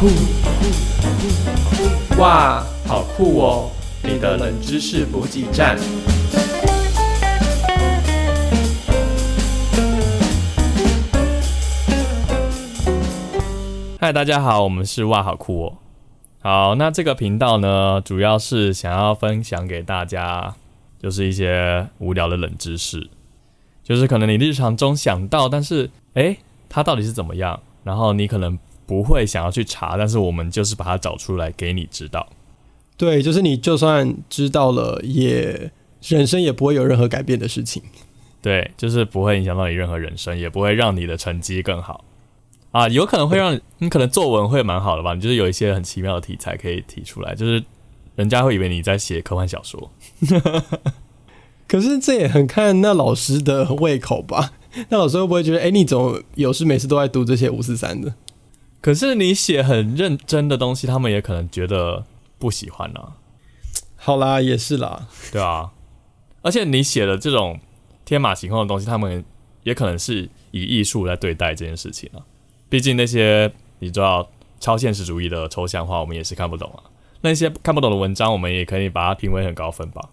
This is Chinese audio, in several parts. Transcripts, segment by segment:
酷，哇，好酷哦！你的冷知识补给站。嗨，大家好，我们是哇，好酷哦。好，那这个频道呢，主要是想要分享给大家，就是一些无聊的冷知识，就是可能你日常中想到，但是诶，它到底是怎么样？然后你可能不会想要去查，但是我们就是把它找出来给你知道。对，就是你就算知道了，也人生也不会有任何改变的事情。对，就是不会影响到你任何人生，也不会让你的成绩更好啊。有可能会让你可能作文会蛮好的吧？你就是有一些很奇妙的题材可以提出来，就是人家会以为你在写科幻小说。可是这也很看那老师的胃口吧？那老师会不会觉得，哎，你怎么有事没事都在读这些五四三的？可是你写很认真的东西，他们也可能觉得不喜欢呢。好啦，也是啦，对啊。而且你写的这种天马行空的东西，他们也可能是以艺术来对待这件事情啊。毕竟那些你知道超现实主义的抽象画，我们也是看不懂啊。那些看不懂的文章，我们也可以把它评为很高分吧。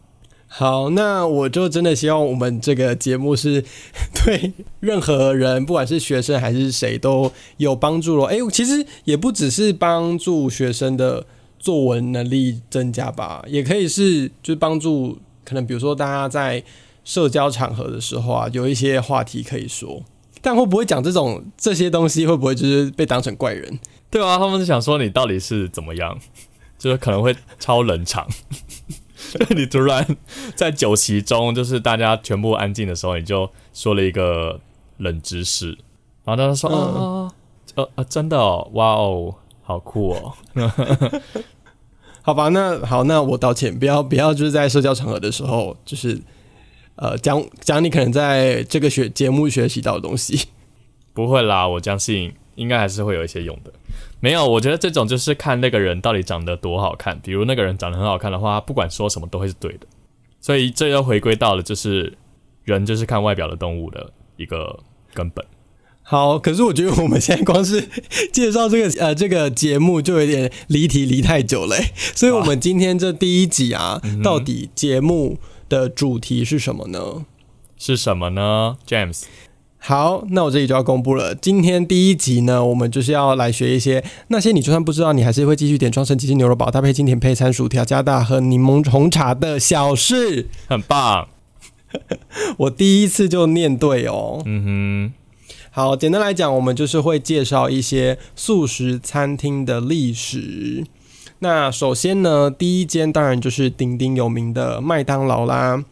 好，那我就真的希望我们这个节目是 对任何人，不管是学生还是谁都有帮助了。哎，其实也不只是帮助学生的作文能力增加吧，也可以是就是帮助可能比如说大家在社交场合的时候啊，有一些话题可以说。但会不会讲这种这些东西，会不会就是被当成怪人？对啊，他们是想说你到底是怎么样，就是可能会超冷场。你突然在酒席中，就是大家全部安静的时候，你就说了一个冷知识，然后大家说：“哦，呃呃，真的哦，哇哦，好酷哦。”好吧，那好，那我道歉，不要不要，就是在社交场合的时候，就是呃讲讲你可能在这个学节目学习到的东西。不会啦，我相信应该还是会有一些用的。没有，我觉得这种就是看那个人到底长得多好看。比如那个人长得很好看的话，不管说什么都会是对的。所以这又回归到了就是人就是看外表的动物的一个根本。好，可是我觉得我们现在光是介绍这个呃这个节目就有点离题离太久了。所以我们今天这第一集啊，到底节目的主题是什么呢？是什么呢，James？好，那我这里就要公布了。今天第一集呢，我们就是要来学一些那些你就算不知道，你还是会继续点双层鸡翅牛肉堡搭配经典配餐薯条加大和柠檬红茶的小事，很棒。我第一次就念对哦。嗯哼。好，简单来讲，我们就是会介绍一些素食餐厅的历史。那首先呢，第一间当然就是鼎鼎有名的麦当劳啦。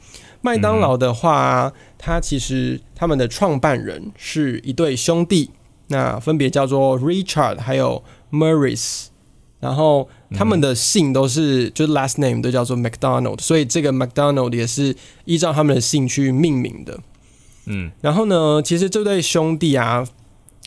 麦当劳的话，它其实他们的创办人是一对兄弟，那分别叫做 Richard 还有 Maurice，然后他们的姓都是就是 last name 都叫做 McDonald，所以这个 McDonald 也是依照他们的姓去命名的。嗯，然后呢，其实这对兄弟啊，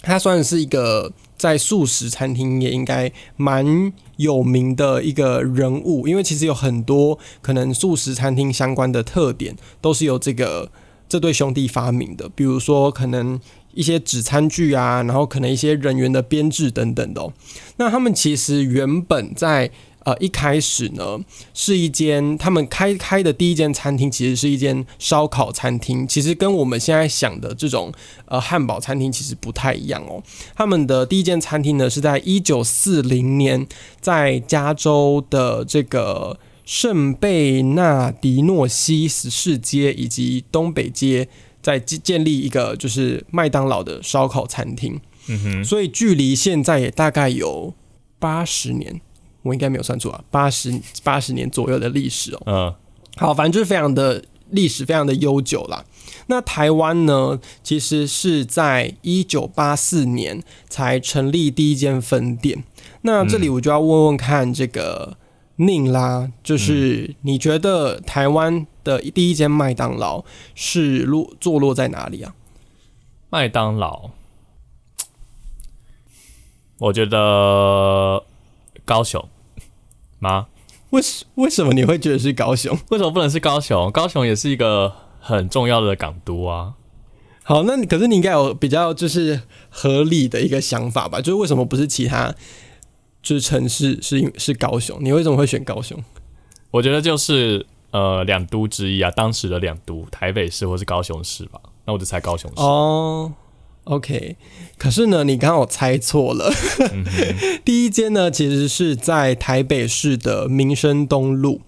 他算是一个。在素食餐厅也应该蛮有名的一个人物，因为其实有很多可能素食餐厅相关的特点都是由这个这对兄弟发明的，比如说可能一些纸餐具啊，然后可能一些人员的编制等等的。那他们其实原本在。呃，一开始呢，是一间他们开开的第一间餐厅，其实是一间烧烤餐厅。其实跟我们现在想的这种呃汉堡餐厅其实不太一样哦。他们的第一间餐厅呢，是在一九四零年，在加州的这个圣贝纳迪诺西十四街以及东北街，在建建立一个就是麦当劳的烧烤餐厅。嗯哼，所以距离现在也大概有八十年。我应该没有算错啊，八十八十年左右的历史哦。嗯，好，反正就是非常的历史，非常的悠久啦。那台湾呢，其实是在一九八四年才成立第一间分店。那这里我就要问问看这个宁啦，就是你觉得台湾的第一间麦当劳是落坐落在哪里啊？麦当劳，我觉得高雄。吗？为什为什么你会觉得是高雄？为什么不能是高雄？高雄也是一个很重要的港都啊。好，那可是你应该有比较就是合理的一个想法吧？就是为什么不是其他就是城市是因是高雄，你为什么会选高雄？我觉得就是呃两都之一啊，当时的两都台北市或是高雄市吧。那我就猜高雄市哦。OK，可是呢，你刚好猜错了。第一间呢，其实是在台北市的民生东路。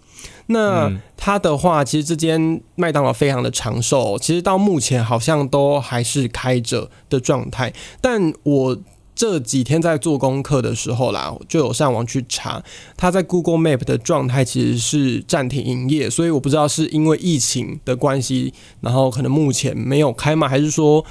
那它的话，其实这间麦当劳非常的长寿，其实到目前好像都还是开着的状态。但我这几天在做功课的时候啦，就有上网去查，它在 Google Map 的状态其实是暂停营业，所以我不知道是因为疫情的关系，然后可能目前没有开嘛，还是说，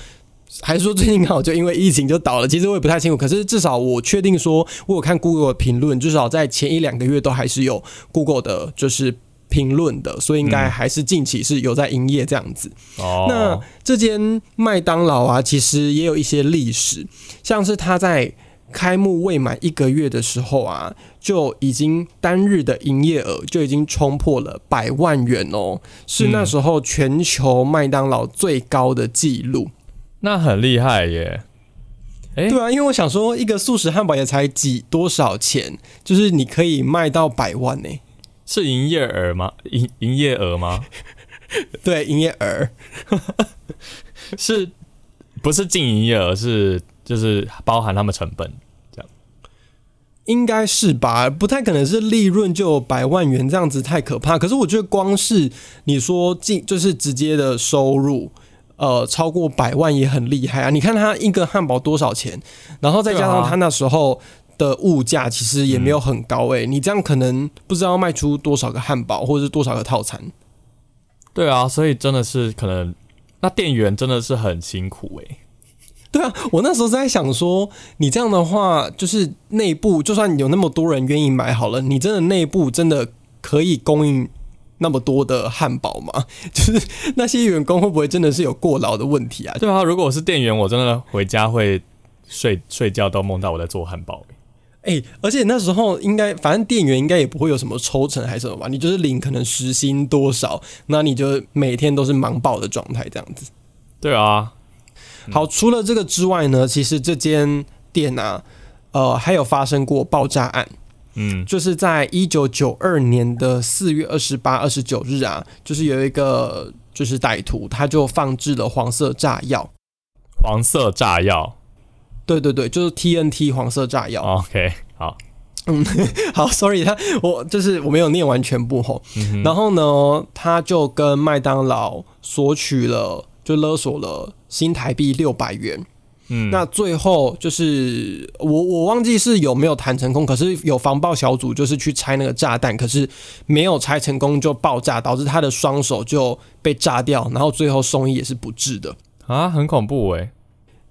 还是说最近刚好就因为疫情就倒了。其实我也不太清楚，可是至少我确定说，我有看 Google 的评论，至少在前一两个月都还是有 Google 的，就是。评论的，所以应该还是近期是有在营业这样子。哦，那这间麦当劳啊，其实也有一些历史，像是它在开幕未满一个月的时候啊，就已经单日的营业额就已经冲破了百万元哦，是那时候全球麦当劳最高的记录。那很厉害耶！哎，对啊，因为我想说，一个素食汉堡也才几多少钱，就是你可以卖到百万呢。是营业额吗？营营业额吗？对，营业额 是不是净营业额？是就是包含他们成本这样？应该是吧，不太可能是利润就百万元这样子，太可怕。可是我觉得光是你说净就是直接的收入，呃，超过百万也很厉害啊！你看他一个汉堡多少钱，然后再加上他那时候。的物价其实也没有很高诶，你这样可能不知道卖出多少个汉堡或者是多少个套餐。对啊，所以真的是可能那店员真的是很辛苦诶。对啊，我那时候在想说，你这样的话，就是内部就算有那么多人愿意买好了，你真的内部真的可以供应那么多的汉堡吗？就是那些员工会不会真的是有过劳的问题啊？对啊，如果我是店员，我真的回家会睡睡觉都梦到我在做汉堡。哎，而且那时候应该，反正店员应该也不会有什么抽成还是什么吧？你就是领可能时薪多少，那你就每天都是忙爆的状态这样子。对啊。好，除了这个之外呢，其实这间店啊，呃，还有发生过爆炸案。嗯，就是在一九九二年的四月二十八、二十九日啊，就是有一个就是歹徒，他就放置了黄色炸药。黄色炸药。对对对，就是 TNT 黄色炸药。OK，好，嗯，好，Sorry，他我就是我没有念完全部吼。然后呢，他就跟麦当劳索取了，就勒索了新台币六百元。嗯，那最后就是我我忘记是有没有谈成功，可是有防爆小组就是去拆那个炸弹，可是没有拆成功就爆炸，导致他的双手就被炸掉，然后最后送医也是不治的。啊，很恐怖哎。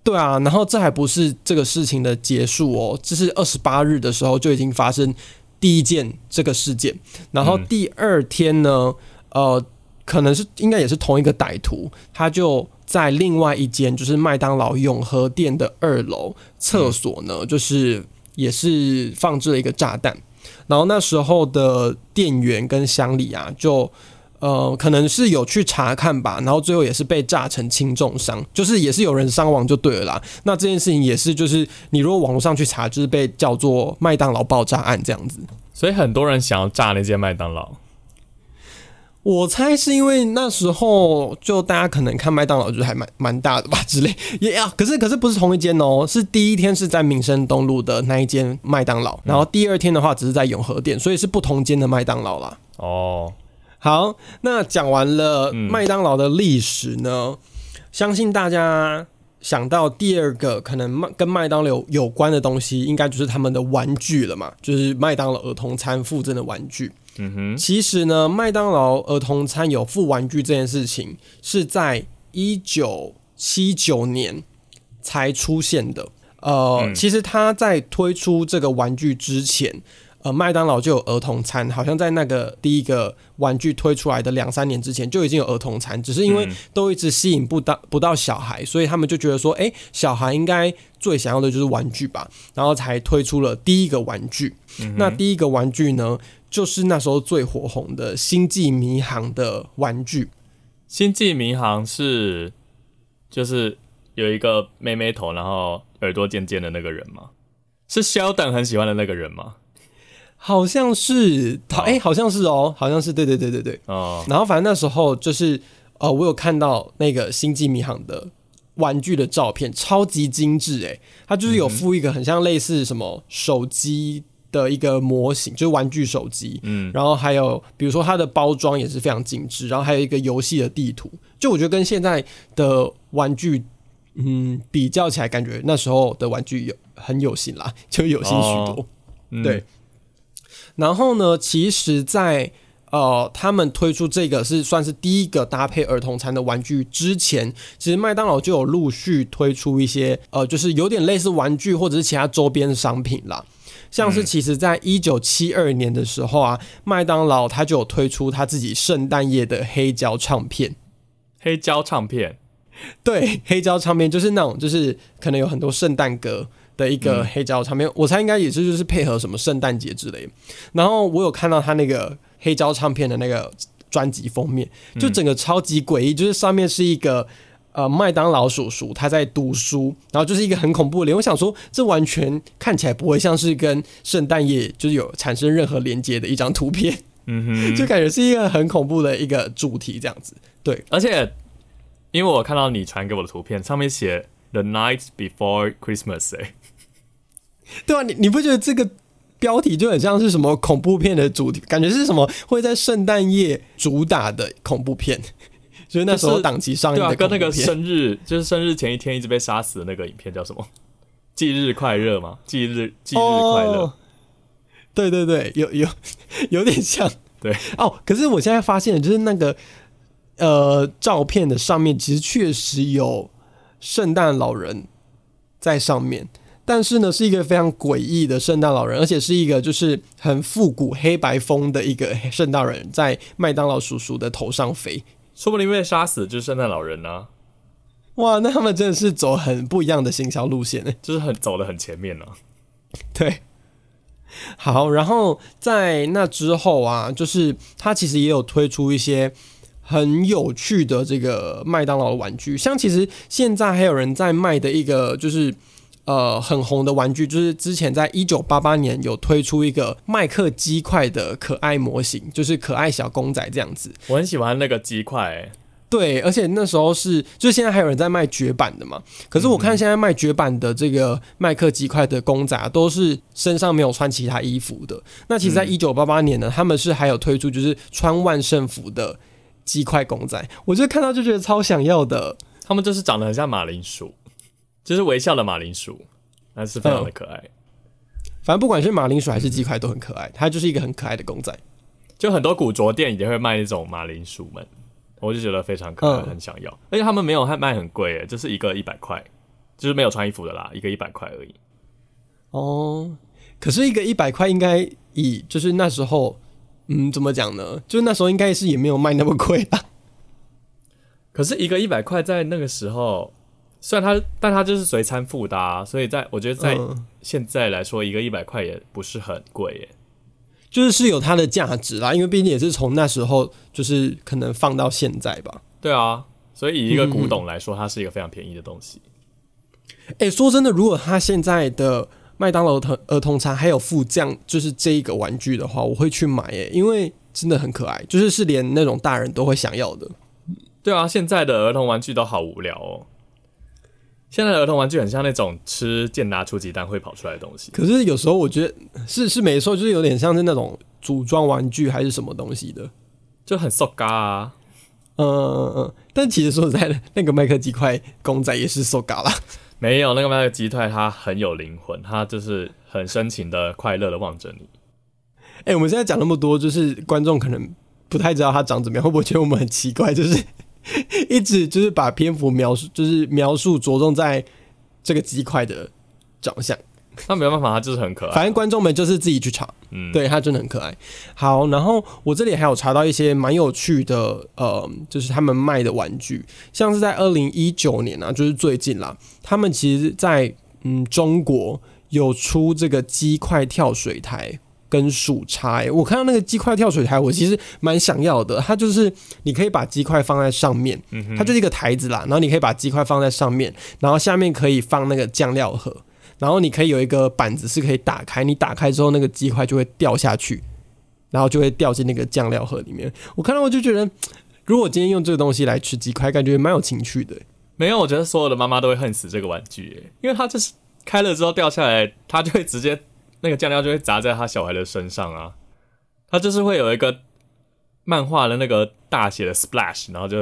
对啊，然后这还不是这个事情的结束哦，这是二十八日的时候就已经发生第一件这个事件，然后第二天呢，呃，可能是应该也是同一个歹徒，他就在另外一间就是麦当劳永和店的二楼厕所呢，就是也是放置了一个炸弹，然后那时候的店员跟乡里啊就。呃，可能是有去查看吧，然后最后也是被炸成轻重伤，就是也是有人伤亡就对了啦。那这件事情也是，就是你如果网络上去查，就是被叫做麦当劳爆炸案这样子。所以很多人想要炸那间麦当劳。我猜是因为那时候就大家可能看麦当劳就还蛮蛮大的吧之类。也啊，可是可是不是同一间哦，是第一天是在民生东路的那一间麦当劳，然后第二天的话只是在永和店，所以是不同间的麦当劳啦。哦。好，那讲完了麦当劳的历史呢，相信大家想到第二个可能麦跟麦当劳有关的东西，应该就是他们的玩具了嘛，就是麦当劳儿童餐附赠的玩具。嗯哼，其实呢，麦当劳儿童餐有附玩具这件事情是在一九七九年才出现的。呃，其实他在推出这个玩具之前。呃，麦当劳就有儿童餐，好像在那个第一个玩具推出来的两三年之前就已经有儿童餐，只是因为都一直吸引不到不到小孩，所以他们就觉得说，哎，小孩应该最想要的就是玩具吧，然后才推出了第一个玩具。那第一个玩具呢，就是那时候最火红的《星际迷航》的玩具。《星际迷航》是就是有一个妹妹头，然后耳朵尖尖的那个人吗？是 Sheldon 很喜欢的那个人吗？好像是，好哎，好像是哦，好像是，对对对对对。哦。然后反正那时候就是，呃，我有看到那个星际迷航的玩具的照片，超级精致哎，它就是有附一个很像类似什么手机的一个模型，就是玩具手机。嗯。然后还有比如说它的包装也是非常精致，然后还有一个游戏的地图，就我觉得跟现在的玩具，嗯，比较起来，感觉那时候的玩具有很有心啦，就有心许多。对。然后呢？其实，在呃，他们推出这个是算是第一个搭配儿童餐的玩具之前，其实麦当劳就有陆续推出一些呃，就是有点类似玩具或者是其他周边商品啦。像是其实在一九七二年的时候啊，麦当劳它就有推出他自己圣诞夜的黑胶唱片。黑胶唱片，对，黑胶唱片就是那种，就是可能有很多圣诞歌。的一个黑胶唱片，我猜应该也是就是配合什么圣诞节之类。然后我有看到他那个黑胶唱片的那个专辑封面，就整个超级诡异，就是上面是一个呃麦当劳叔叔他在读书，然后就是一个很恐怖的脸。我想说，这完全看起来不会像是跟圣诞夜就是有产生任何连接的一张图片，嗯哼，就感觉是一个很恐怖的一个主题这样子。对，而且因为我看到你传给我的图片，上面写 The Night Before Christmas，哎。对啊，你你不觉得这个标题就很像是什么恐怖片的主题？感觉是什么会在圣诞夜主打的恐怖片？就是那时候档期上映的，跟那个生日 就是生日前一天一直被杀死的那个影片叫什么？忌日快乐吗？忌日忌日快乐？对对对，有有 有点像。对哦，可是我现在发现，就是那个呃照片的上面，其实确实有圣诞老人在上面。但是呢，是一个非常诡异的圣诞老人，而且是一个就是很复古黑白风的一个圣诞人，在麦当劳叔叔的头上飞，说不定被杀死就是圣诞老人呢。哇，那他们真的是走很不一样的行销路线呢，就是很走的很前面呢。对，好，然后在那之后啊，就是他其实也有推出一些很有趣的这个麦当劳的玩具，像其实现在还有人在卖的一个就是。呃，很红的玩具就是之前在一九八八年有推出一个麦克鸡块的可爱模型，就是可爱小公仔这样子。我很喜欢那个鸡块，对，而且那时候是，就是现在还有人在卖绝版的嘛。可是我看现在卖绝版的这个麦克鸡块的公仔啊，都是身上没有穿其他衣服的。那其实，在一九八八年呢，他们是还有推出就是穿万圣服的鸡块公仔，我就看到就觉得超想要的。他们就是长得很像马铃薯。就是微笑的马铃薯，那是非常的可爱。反正不管是马铃薯还是鸡块都很可爱，它就是一个很可爱的公仔。就很多古着店也会卖那种马铃薯们，我就觉得非常可爱，很想要。而且他们没有还卖很贵，就是一个一百块，就是没有穿衣服的啦，一个一百块而已。哦，可是一个一百块应该以就是那时候，嗯，怎么讲呢？就是那时候应该是也没有卖那么贵吧。可是一个一百块在那个时候。虽然它，但它就是随餐附的，所以在我觉得在现在来说，一个一百块也不是很贵耶，就是是有它的价值啦，因为毕竟也是从那时候就是可能放到现在吧。对啊，所以以一个古董来说，它是一个非常便宜的东西。哎，说真的，如果他现在的麦当劳儿儿童餐还有附这样就是这一个玩具的话，我会去买耶，因为真的很可爱，就是是连那种大人都会想要的。对啊，现在的儿童玩具都好无聊哦。现在的儿童玩具很像那种吃健达出鸡蛋会跑出来的东西。可是有时候我觉得是是没错，就是有点像是那种组装玩具还是什么东西的，就很塑嘎啊。嗯嗯嗯。但其实说实在的，那个麦克鸡块公仔也是塑嘎啦。没有那个麦克鸡块，它很有灵魂，它就是很深情的、快乐的望着你。哎，我们现在讲那么多，就是观众可能不太知道它长怎么样，会不会觉得我们很奇怪？就是。一直就是把篇幅描述，就是描述着重在这个鸡块的长相。那没办法，他就是很可爱。反正观众们就是自己去查，嗯，对，他真的很可爱。好，然后我这里还有查到一些蛮有趣的，呃，就是他们卖的玩具，像是在二零一九年啊，就是最近啦，他们其实，在嗯中国有出这个鸡块跳水台。跟薯叉，我看到那个鸡块跳水台，我其实蛮想要的。它就是你可以把鸡块放在上面，它就是一个台子啦，然后你可以把鸡块放在上面，然后下面可以放那个酱料盒，然后你可以有一个板子是可以打开，你打开之后那个鸡块就会掉下去，然后就会掉进那个酱料盒里面。我看到我就觉得，如果今天用这个东西来吃鸡块，感觉蛮有情趣的。没有，我觉得所有的妈妈都会恨死这个玩具，因为它就是开了之后掉下来，它就会直接那个酱料就会砸在他小孩的身上啊，他就是会有一个漫画的那个大写的 splash，然后就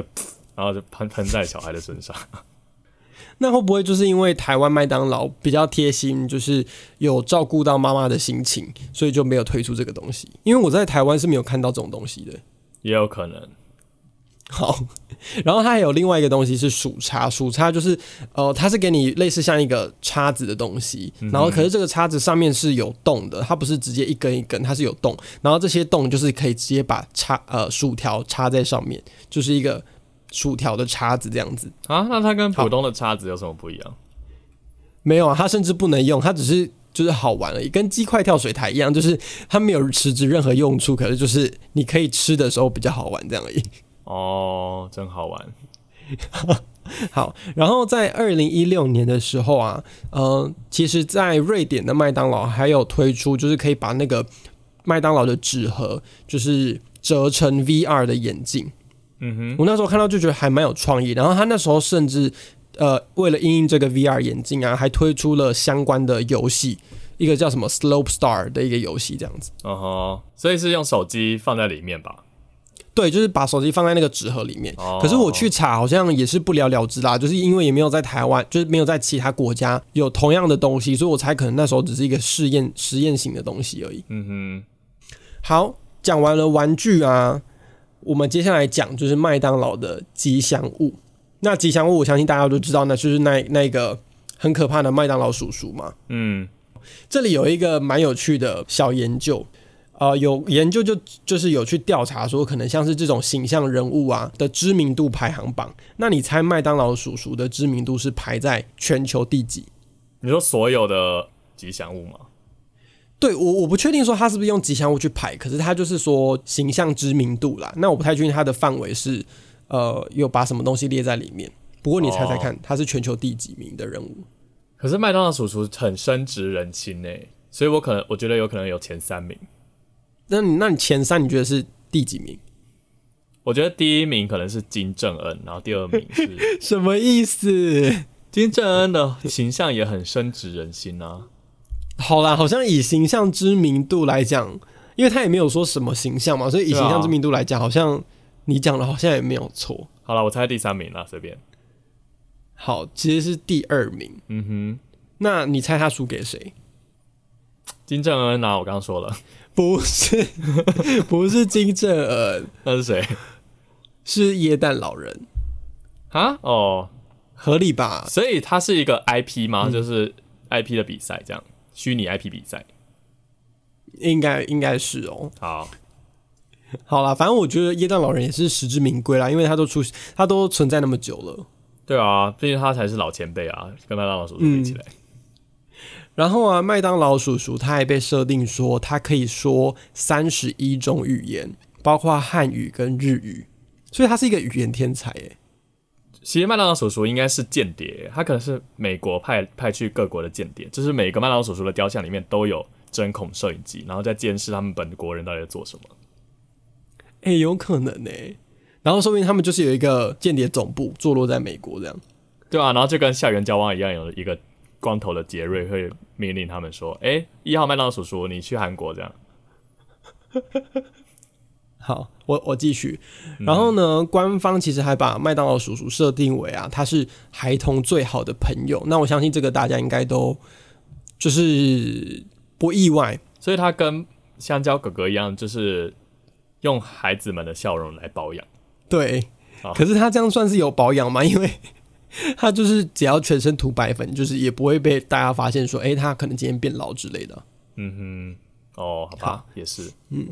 然后就喷喷在小孩的身上。那会不会就是因为台湾麦当劳比较贴心，就是有照顾到妈妈的心情，所以就没有推出这个东西？因为我在台湾是没有看到这种东西的，也有可能。好，然后它还有另外一个东西是薯叉，薯叉就是呃，它是给你类似像一个叉子的东西，然后可是这个叉子上面是有洞的，它不是直接一根一根，它是有洞，然后这些洞就是可以直接把叉呃薯条插在上面，就是一个。薯条的叉子这样子啊？那它跟普通的叉子有什么不一样？没有啊，它甚至不能用，它只是就是好玩而已，跟鸡块跳水台一样，就是它没有实质任何用处，可是就是你可以吃的时候比较好玩这样而已。哦，真好玩。好，然后在二零一六年的时候啊，呃，其实，在瑞典的麦当劳还有推出，就是可以把那个麦当劳的纸盒，就是折成 VR 的眼镜。嗯哼，我那时候看到就觉得还蛮有创意，然后他那时候甚至呃为了应用这个 VR 眼镜啊，还推出了相关的游戏，一个叫什么 Slope Star 的一个游戏这样子。哦吼，所以是用手机放在里面吧？对，就是把手机放在那个纸盒里面。可是我去查，好像也是不了了之啦，就是因为也没有在台湾，就是没有在其他国家有同样的东西，所以我猜可能那时候只是一个试验实验型的东西而已。嗯哼，好，讲完了玩具啊。我们接下来讲就是麦当劳的吉祥物。那吉祥物，我相信大家都知道，那就是那那个很可怕的麦当劳叔叔嘛。嗯，这里有一个蛮有趣的小研究，呃，有研究就就是有去调查说，可能像是这种形象人物啊的知名度排行榜。那你猜麦当劳叔叔的知名度是排在全球第几？你说所有的吉祥物吗？对我我不确定说他是不是用吉祥物去排，可是他就是说形象知名度啦。那我不太确定他的范围是呃有把什么东西列在里面。不过你猜猜看，他是全球第几名的人物？可是麦当劳叔叔很深植人心呢，所以我可能我觉得有可能有前三名。那你那你前三你觉得是第几名？我觉得第一名可能是金正恩，然后第二名是 什么意思？金正恩的形象也很深植人心啊。好啦，好像以形象知名度来讲，因为他也没有说什么形象嘛，所以以形象知名度来讲，好像你讲的好像也没有错。好了，我猜第三名了，随便。好，其实是第二名。嗯哼，那你猜他输给谁？金正恩啊，我刚刚说了，不是，不是金正恩，那是谁？是耶诞老人啊？哦，合理吧？所以他是一个 IP 吗？就是 IP 的比赛这样。虚拟 IP 比赛，应该应该是哦。好，好啦，反正我觉得耶诞老人也是实至名归啦，因为他都出，他都存在那么久了。对啊，毕竟他才是老前辈啊，跟麦当劳叔叔比起来。然后啊，麦当劳叔叔他还被设定说，他可以说三十一种语言，包括汉语跟日语，所以他是一个语言天才诶。其实麦当劳叔叔应该是间谍，他可能是美国派派去各国的间谍，就是每个麦当劳叔叔的雕像里面都有针孔摄影机，然后在监视他们本国人到底在做什么。哎，有可能呢。然后说不定他们就是有一个间谍总部坐落在美国这样。对啊，然后就跟校园交往一样，有一个光头的杰瑞会命令他们说：“哎，一号麦当劳叔叔，你去韩国这样。”好，我我继续。然后呢，官方其实还把麦当劳叔叔设定为啊，他是孩童最好的朋友。那我相信这个大家应该都就是不意外。所以他跟香蕉哥哥一样，就是用孩子们的笑容来保养。对，可是他这样算是有保养吗？因为 他就是只要全身涂白粉，就是也不会被大家发现说，哎，他可能今天变老之类的。嗯哼，哦，好吧，也是，嗯。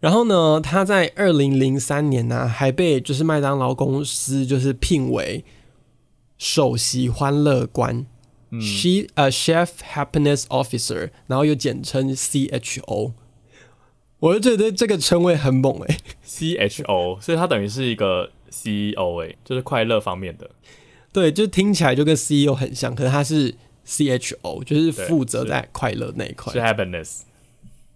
然后呢，他在二零零三年呢，还被就是麦当劳公司就是聘为首席欢乐官，she 呃 chef happiness officer，然后又简称 C H O。我就觉得这个称谓很猛诶 c H O，所以他等于是一个 C E O 诶，就是快乐方面的。对，就听起来就跟 C E O 很像，可是他是 C H O，就是负责在快乐那一块。是 happiness。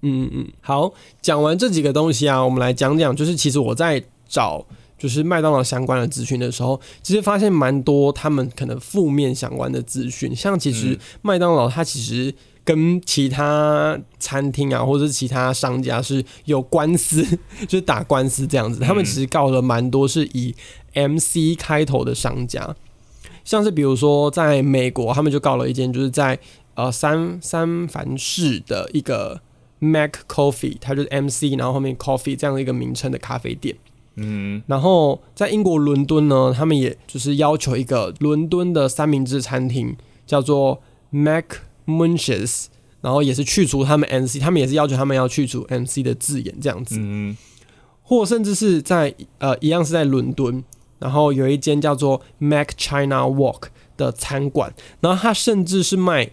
嗯嗯嗯，好，讲完这几个东西啊，我们来讲讲，就是其实我在找就是麦当劳相关的资讯的时候，其实发现蛮多他们可能负面相关的资讯，像其实麦当劳它其实跟其他餐厅啊或者是其他商家是有官司，就是打官司这样子，他们其实告了蛮多是以 M C 开头的商家，像是比如说在美国，他们就告了一间就是在呃三三藩市的一个 Mac Coffee，它就是 M C，然后后面 Coffee 这样的一个名称的咖啡店。嗯，然后在英国伦敦呢，他们也就是要求一个伦敦的三明治餐厅叫做 Mac Munches，然后也是去除他们 M C，他们也是要求他们要去除 M C 的字眼这样子。嗯，或甚至是在呃一样是在伦敦，然后有一间叫做 Mac China Walk 的餐馆，然后它甚至是卖。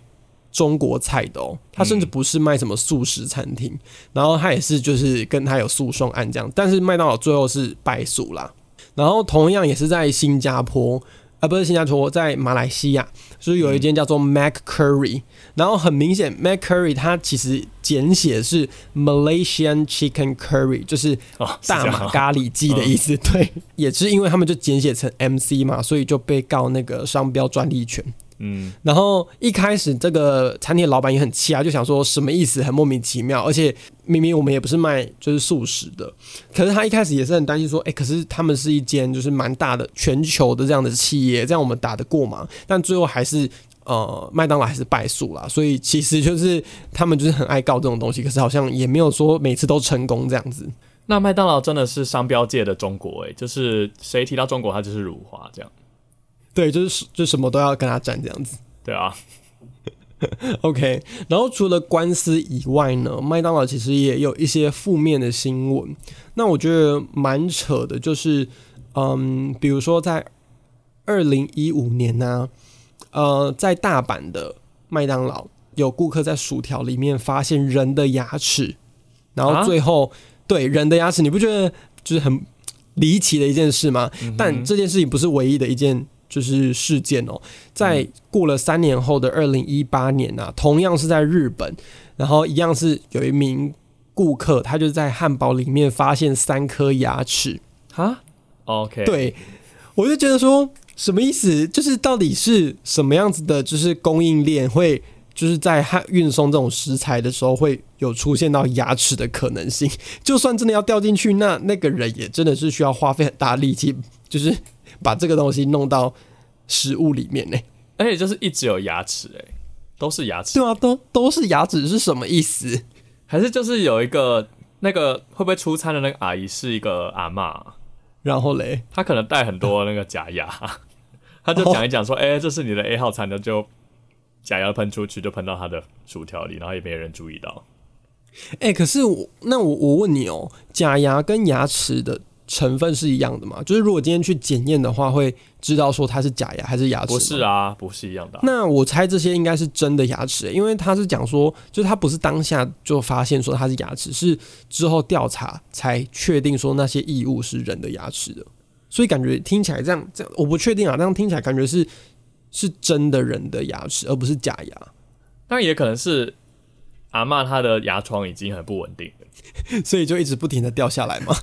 中国菜的哦，它甚至不是卖什么素食餐厅，然后它也是就是跟他有诉讼案这样，但是麦当劳最后是败诉啦。然后同样也是在新加坡，啊不是新加坡，在马来西亚，就是有一间叫做 Mac Curry，然后很明显 Mac Curry 它其实简写是 Malaysian Chicken Curry，就是大马咖喱鸡的意思。对，也是因为他们就简写成 MC 嘛，所以就被告那个商标专利权。嗯，然后一开始这个餐厅的老板也很气啊，就想说什么意思，很莫名其妙，而且明明我们也不是卖就是素食的，可是他一开始也是很担心说，哎，可是他们是一间就是蛮大的全球的这样的企业，这样我们打得过吗？但最后还是呃麦当劳还是败诉了，所以其实就是他们就是很爱告这种东西，可是好像也没有说每次都成功这样子。那麦当劳真的是商标界的中国哎，就是谁提到中国，它就是辱华这样。对，就是就什么都要跟他战这样子。对啊，OK。然后除了官司以外呢，麦当劳其实也有一些负面的新闻。那我觉得蛮扯的，就是嗯，比如说在二零一五年呢，呃，在大阪的麦当劳有顾客在薯条里面发现人的牙齿，然后最后对人的牙齿，你不觉得就是很离奇的一件事吗？但这件事情不是唯一的一件。就是事件哦，在过了三年后的二零一八年啊，同样是在日本，然后一样是有一名顾客，他就在汉堡里面发现三颗牙齿啊。OK，对我就觉得说什么意思？就是到底是什么样子的？就是供应链会就是在汉运送这种食材的时候会有出现到牙齿的可能性？就算真的要掉进去，那那个人也真的是需要花费很大力气，就是。把这个东西弄到食物里面呢，而且就是一直有牙齿哎，都是牙齿。对啊，都都是牙齿是什么意思？还是就是有一个那个会不会出餐的那个阿姨是一个阿妈？然后嘞，她可能带很多那个假牙，她就讲一讲说，哎，这是你的 A 号餐的，就假牙喷出去，就喷到她的薯条里，然后也没人注意到。哎，可是我那我我问你哦，假牙跟牙齿的。成分是一样的嘛？就是如果今天去检验的话，会知道说它是假牙还是牙齿？不是啊，不是一样的。那我猜这些应该是真的牙齿，因为他是讲说，就是他不是当下就发现说它是牙齿，是之后调查才确定说那些异物是人的牙齿的。所以感觉听起来这样这样，我不确定啊，这样听起来感觉是是真的人的牙齿，而不是假牙。当然也可能是阿妈她的牙床已经很不稳定了，所以就一直不停的掉下来嘛。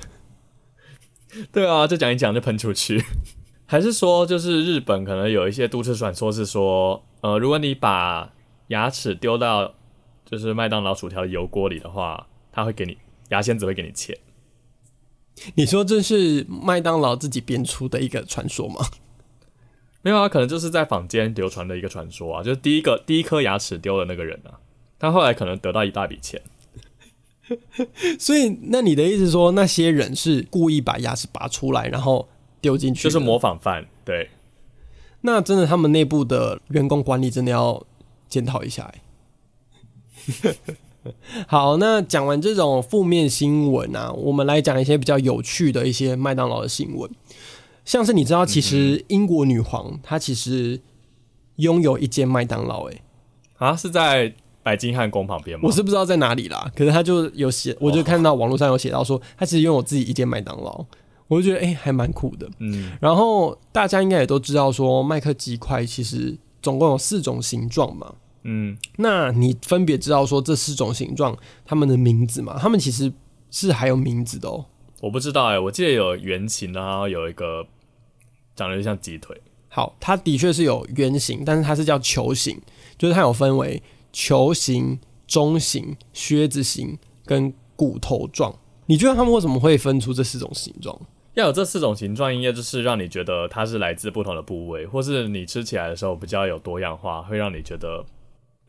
对啊，就讲一讲就喷出去，还是说就是日本可能有一些都市传说，是说呃，如果你把牙齿丢到就是麦当劳薯条油锅里的话，他会给你牙仙子会给你钱。你说这是麦当劳自己编出的一个传说吗？没有啊，可能就是在坊间流传的一个传说啊，就是第一个第一颗牙齿丢的那个人啊，他后来可能得到一大笔钱。所以，那你的意思说，那些人是故意把牙齿拔出来，然后丢进去，就是模仿犯？对。那真的，他们内部的员工管理真的要检讨一下。好，那讲完这种负面新闻啊，我们来讲一些比较有趣的一些麦当劳的新闻。像是你知道，其实英国女皇她其实拥有一间麦当劳，哎，啊，是在。白金汉宫旁边吗？我是不知道在哪里啦，可是他就有写，我就看到网络上有写到说，他其实拥有自己一间麦当劳，我就觉得哎，还蛮酷的。嗯，然后大家应该也都知道说，麦克鸡块其实总共有四种形状嘛。嗯，那你分别知道说这四种形状它们的名字吗？它们其实是还有名字的哦。我不知道哎，我记得有圆形，然后有一个长得就像鸡腿。好，它的确是有圆形，但是它是叫球形，就是它有分为球形、中型、靴子型跟骨头状。你觉得他们为什么会分出这四种形状？要有这四种形状，应该就是让你觉得它是来自不同的部位，或是你吃起来的时候比较有多样化，会让你觉得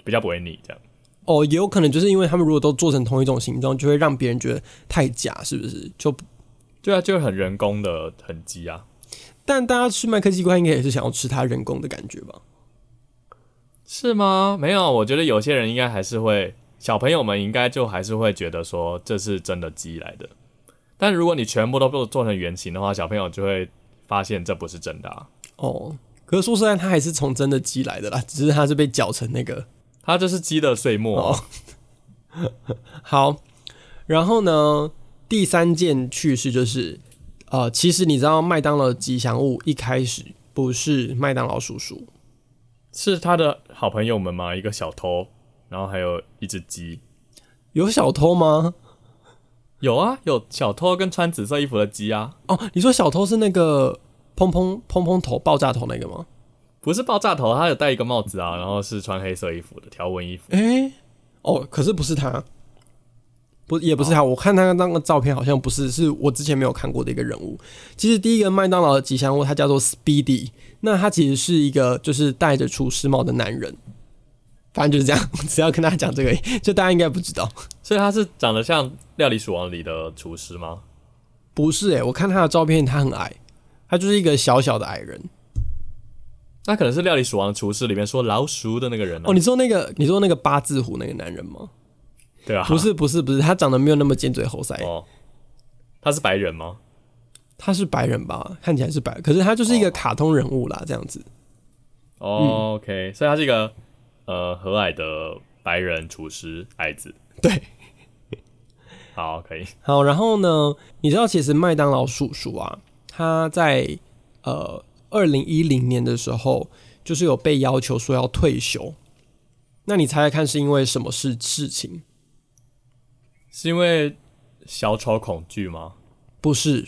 比较不会腻。这样哦，也有可能就是因为他们如果都做成同一种形状，就会让别人觉得太假，是不是？就对啊，就很人工的痕迹啊。但大家吃麦克鸡块，应该也是想要吃它人工的感觉吧？是吗？没有，我觉得有些人应该还是会。小朋友们应该就还是会觉得说这是真的鸡来的，但如果你全部都做做成圆形的话，小朋友就会发现这不是真的啊。哦，可是说实在，它还是从真的鸡来的啦，只是它是被搅成那个，它就是鸡的碎末。好，然后呢，第三件趣事就是，呃，其实你知道麦当劳吉祥物一开始不是麦当劳叔叔，是他的好朋友们吗？一个小偷。然后还有一只鸡，有小偷吗？有啊，有小偷跟穿紫色衣服的鸡啊。哦，你说小偷是那个砰砰砰砰头爆炸头那个吗？不是爆炸头，他有戴一个帽子啊，然后是穿黑色衣服的条纹衣服。哎，哦，可是不是他，不也不是他。我看他那个照片好像不是，是我之前没有看过的一个人物。其实第一个麦当劳的吉祥物，它叫做 Speedy，那他其实是一个就是戴着厨师帽的男人。反正就是这样，只要跟大家讲这个，就大家应该不知道。所以他是长得像《料理鼠王》里的厨师吗？不是诶，我看他的照片，他很矮，他就是一个小小的矮人。那可能是《料理鼠王》厨师里面说老鼠的那个人哦。你说那个，你说那个八字胡那个男人吗？对啊，不是，不是，不是，他长得没有那么尖嘴猴腮。哦，他是白人吗？他是白人吧？看起来是白，可是他就是一个卡通人物啦，这样子哦。OK，所以他是一个。呃，和蔼的白人厨师矮子，对，好，可以，好，然后呢？你知道，其实麦当劳叔叔啊，他在呃二零一零年的时候，就是有被要求说要退休。那你猜猜看，是因为什么事事情？是因为小丑恐惧吗？不是。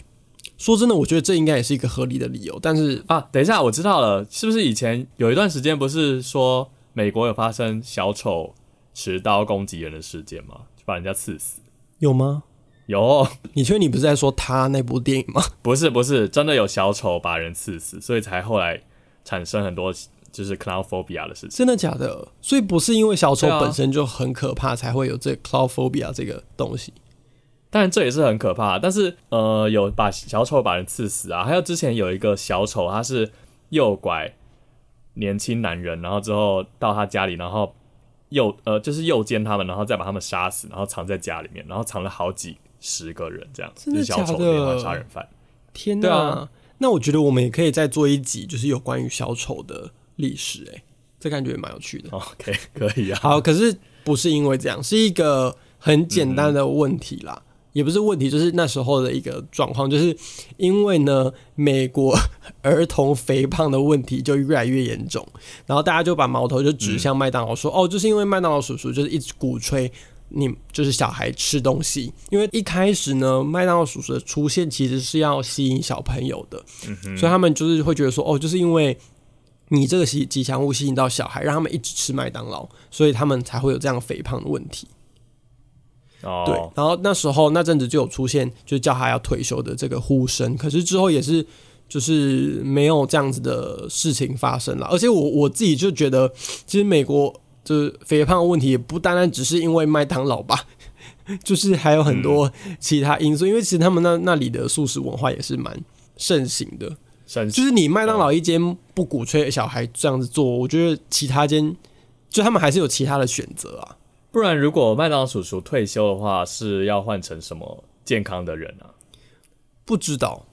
说真的，我觉得这应该也是一个合理的理由。但是啊，等一下，我知道了，是不是以前有一段时间不是说？美国有发生小丑持刀攻击人的事件吗？就把人家刺死？有吗？有。你确定你不是在说他那部电影吗？不是，不是，真的有小丑把人刺死，所以才后来产生很多就是 cloud phobia 的事情。真的假的？所以不是因为小丑本身就很可怕，才会有这 cloud phobia 这个东西？当然这也是很可怕，但是呃，有把小丑把人刺死啊，还有之前有一个小丑，他是诱拐。年轻男人，然后之后到他家里，然后诱呃就是诱奸他们，然后再把他们杀死，然后藏在家里面，然后藏了好几十个人这样，是小丑连环杀人犯。天哪！那我觉得我们也可以再做一集，就是有关于小丑的历史。哎，这感觉蛮有趣的。OK，可以啊。好，可是不是因为这样，是一个很简单的问题啦。也不是问题，就是那时候的一个状况，就是因为呢，美国儿童肥胖的问题就越来越严重，然后大家就把矛头就指向麦当劳，说哦，就是因为麦当劳叔叔就是一直鼓吹你就是小孩吃东西，因为一开始呢，麦当劳叔叔的出现其实是要吸引小朋友的，所以他们就是会觉得说，哦，就是因为你这个吉吉祥物吸引到小孩，让他们一直吃麦当劳，所以他们才会有这样肥胖的问题。对，然后那时候那阵子就有出现，就叫他要退休的这个呼声。可是之后也是，就是没有这样子的事情发生了。而且我我自己就觉得，其实美国就是肥胖问题也不单单只是因为麦当劳吧，就是还有很多其他因素。因为其实他们那那里的素食文化也是蛮盛行的。就是你麦当劳一间不鼓吹小孩这样子做，我觉得其他间就他们还是有其他的选择啊。不然，如果麦当劳叔叔退休的话，是要换成什么健康的人啊？不知道。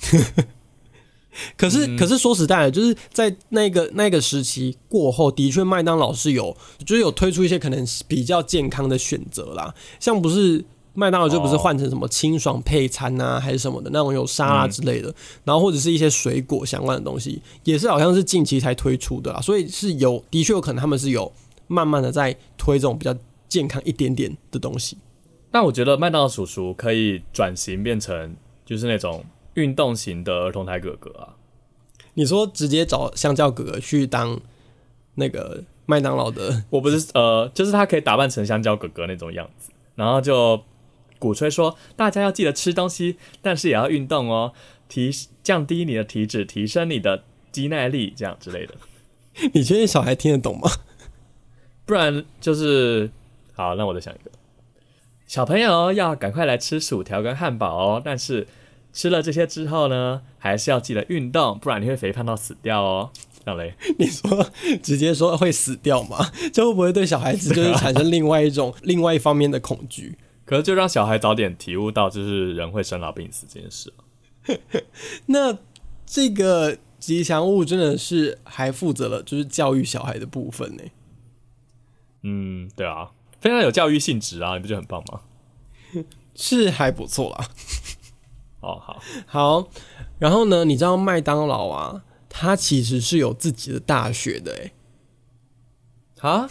可是，可是说实在的，就是在那个那个时期过后，的确麦当劳是有，就是有推出一些可能比较健康的选择啦。像不是麦当劳就不是换成什么清爽配餐啊，还是什么的那种有沙拉之类的，然后或者是一些水果相关的东西，也是好像是近期才推出的啦，所以是有的确有可能他们是有慢慢的在推这种比较健康一点点的东西。那我觉得麦当劳叔叔可以转型变成就是那种运动型的儿童台哥哥啊。你说直接找香蕉哥哥去当那个麦当劳的，我不是呃，就是他可以打扮成香蕉哥哥那种样子，然后就。鼓吹说，大家要记得吃东西，但是也要运动哦，提降低你的体脂，提升你的肌耐力，这样之类的。你觉得小孩听得懂吗？不然就是好，那我再想一个。小朋友要赶快来吃薯条跟汉堡哦，但是吃了这些之后呢，还是要记得运动，不然你会肥胖到死掉哦。这样嘞？你说直接说会死掉吗？这会不会对小孩子就是产生另外一种、另外一方面的恐惧？可是就让小孩早点体悟到，就是人会生老病死这件事。那这个吉祥物真的是还负责了，就是教育小孩的部分呢。嗯，对啊，非常有教育性质啊，你不觉得很棒吗？是还不错啦。哦，好，好。然后呢，你知道麦当劳啊，它其实是有自己的大学的，哎。啊？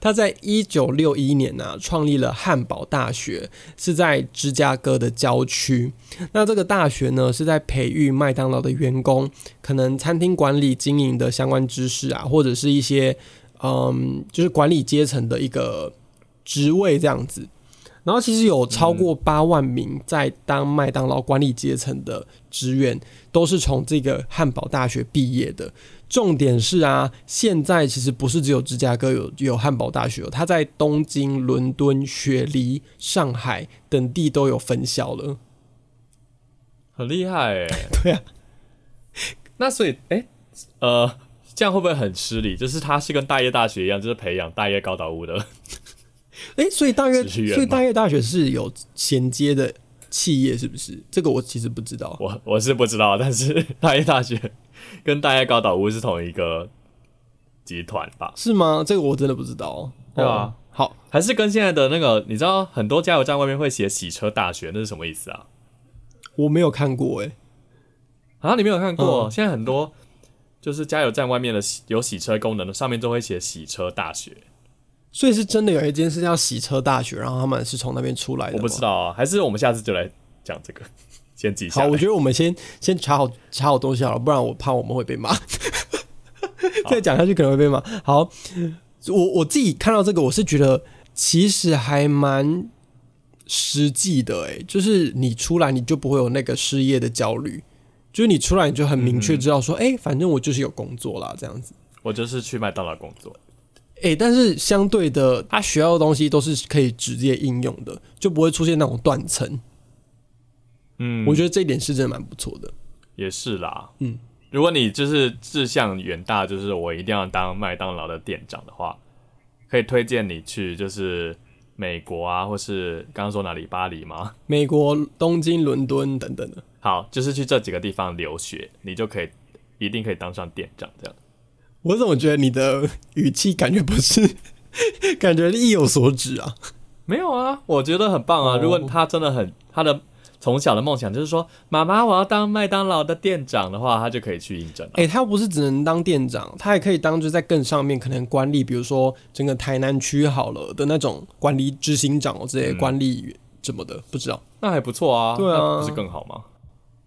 他在一九六一年呢，创立了汉堡大学，是在芝加哥的郊区。那这个大学呢，是在培育麦当劳的员工，可能餐厅管理经营的相关知识啊，或者是一些嗯，就是管理阶层的一个职位这样子。然后其实有超过八万名在当麦当劳管理阶层的职员，都是从这个汉堡大学毕业的。重点是啊，现在其实不是只有芝加哥有有汉堡大学，它在东京、伦敦、雪梨、上海等地都有分校了，很厉害哎。对啊，那所以哎，呃，这样会不会很失礼？就是它是跟大业大学一样，就是培养大业高岛屋的。哎，所以大约，所以大业大学是有衔接的企业，是不是？这个我其实不知道。我我是不知道，但是 大业大学跟大业高岛屋是同一个集团吧？是吗？这个我真的不知道。对啊，好，还是跟现在的那个，你知道很多加油站外面会写洗车大学，那是什么意思啊？我没有看过，哎，啊，你没有看过？现在很多就是加油站外面的有洗车功能的，上面都会写洗车大学。所以是真的有一间是叫洗车大学，然后他们是从那边出来的。我不知道啊，还是我们下次就来讲这个，先记下。好，我觉得我们先先查好查好东西好了，不然我怕我们会被骂。再讲下去可能会被骂。好，我我自己看到这个，我是觉得其实还蛮实际的，哎，就是你出来你就不会有那个失业的焦虑，就是你出来你就很明确知道说，哎，反正我就是有工作啦，这样子。我就是去麦当劳工作。诶，但是相对的，他学到的东西都是可以直接应用的，就不会出现那种断层。嗯，我觉得这一点是真的蛮不错的。也是啦，嗯，如果你就是志向远大，就是我一定要当麦当劳的店长的话，可以推荐你去就是美国啊，或是刚刚说哪里巴黎吗？美国东京、伦敦等等的。好，就是去这几个地方留学，你就可以一定可以当上店长这样。我怎么觉得你的语气感觉不是，感觉意有所指啊？没有啊，我觉得很棒啊。如果他真的很他的从小的梦想就是说，妈妈我要当麦当劳的店长的话，他就可以去应征。哎，他不是只能当店长，他还可以当就在更上面，可能管理，比如说整个台南区好了的那种管理执行长哦，这些管理什么的，不知道。那还不错啊，对啊，不是更好吗？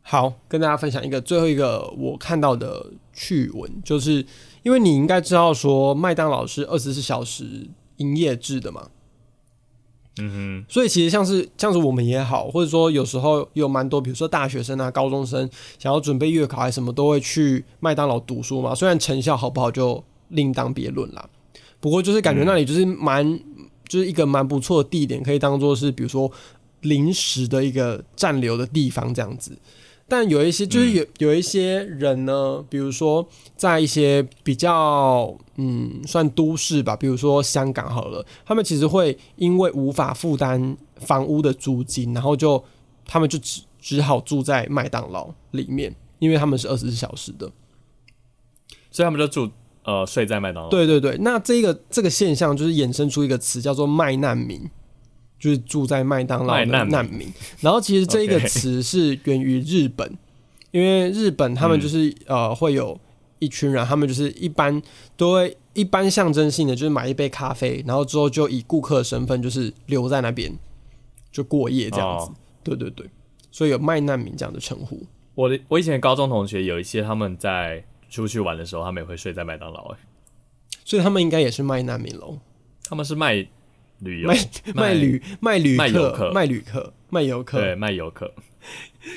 好，跟大家分享一个最后一个我看到的趣闻，就是。因为你应该知道，说麦当劳是二十四小时营业制的嘛，嗯哼，所以其实像是像是我们也好，或者说有时候有蛮多，比如说大学生啊、高中生想要准备月考还什么，都会去麦当劳读书嘛。虽然成效好不好就另当别论啦，不过就是感觉那里就是蛮就是一个蛮不错的地点，可以当做是比如说临时的一个暂留的地方这样子。但有一些就是有有一些人呢，比如说在一些比较嗯算都市吧，比如说香港好了，他们其实会因为无法负担房屋的租金，然后就他们就只只好住在麦当劳里面，因为他们是二十四小时的，所以他们就住呃睡在麦当劳。对对对，那这个这个现象就是衍生出一个词叫做麦难民。就是住在麦当劳的难民。然后其实这一个词是源于日本，因为日本他们就是呃会有一群人，他们就是一般都会一般象征性的就是买一杯咖啡，然后之后就以顾客身份就是留在那边就过夜这样子。对对对，所以有卖难民这样的称呼。我的我以前高中同学有一些他们在出去玩的时候，他们也会睡在麦当劳哎，所以他们应该也是卖难民喽。他们是卖旅游、卖卖旅、卖旅客、卖旅客、卖游客，对，卖游客。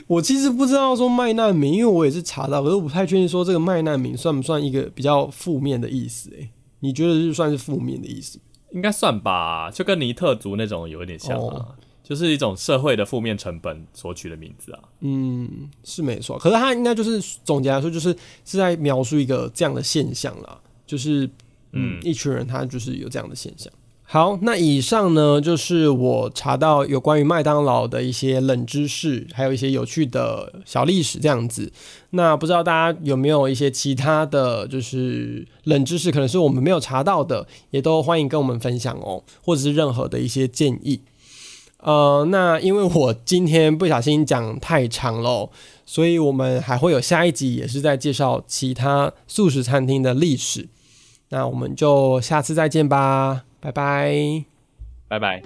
我其实不知道说卖难民，因为我也是查到，可是我不太确定说这个卖难民算不算一个比较负面的意思？哎，你觉得是算是负面的意思？应该算吧，就跟尼特族那种有点像啊。就是一种社会的负面成本所取的名字啊，嗯，是没错。可是他应该就是总结来说，就是是在描述一个这样的现象啦，就是嗯，一群人他就是有这样的现象。好，那以上呢就是我查到有关于麦当劳的一些冷知识，还有一些有趣的小历史这样子。那不知道大家有没有一些其他的就是冷知识，可能是我们没有查到的，也都欢迎跟我们分享哦，或者是任何的一些建议。呃，那因为我今天不小心讲太长了，所以我们还会有下一集，也是在介绍其他素食餐厅的历史。那我们就下次再见吧，拜拜。拜拜。